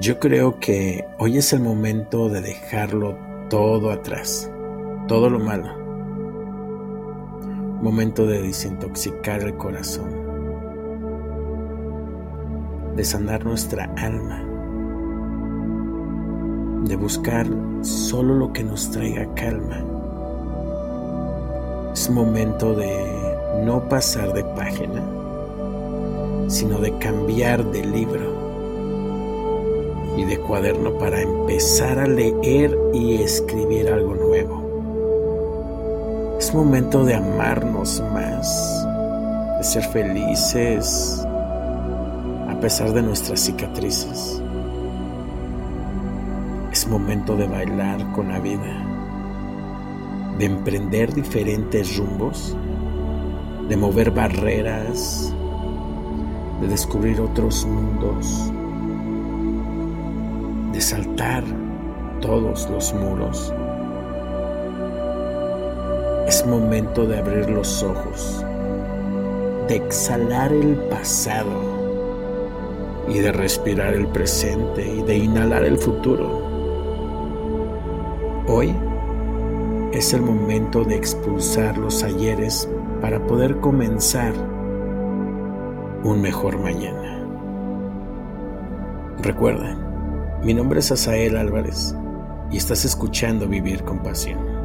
Yo creo que hoy es el momento de dejarlo todo atrás, todo lo malo. Momento de desintoxicar el corazón, de sanar nuestra alma, de buscar solo lo que nos traiga calma. Es momento de no pasar de página, sino de cambiar de libro y de cuaderno para empezar a leer y escribir algo nuevo. Es momento de amarnos más, de ser felices a pesar de nuestras cicatrices. Es momento de bailar con la vida, de emprender diferentes rumbos de mover barreras, de descubrir otros mundos, de saltar todos los muros. Es momento de abrir los ojos, de exhalar el pasado y de respirar el presente y de inhalar el futuro. Hoy es el momento de expulsar los ayeres para poder comenzar un mejor mañana. Recuerda, mi nombre es Asael Álvarez y estás escuchando Vivir con Pasión.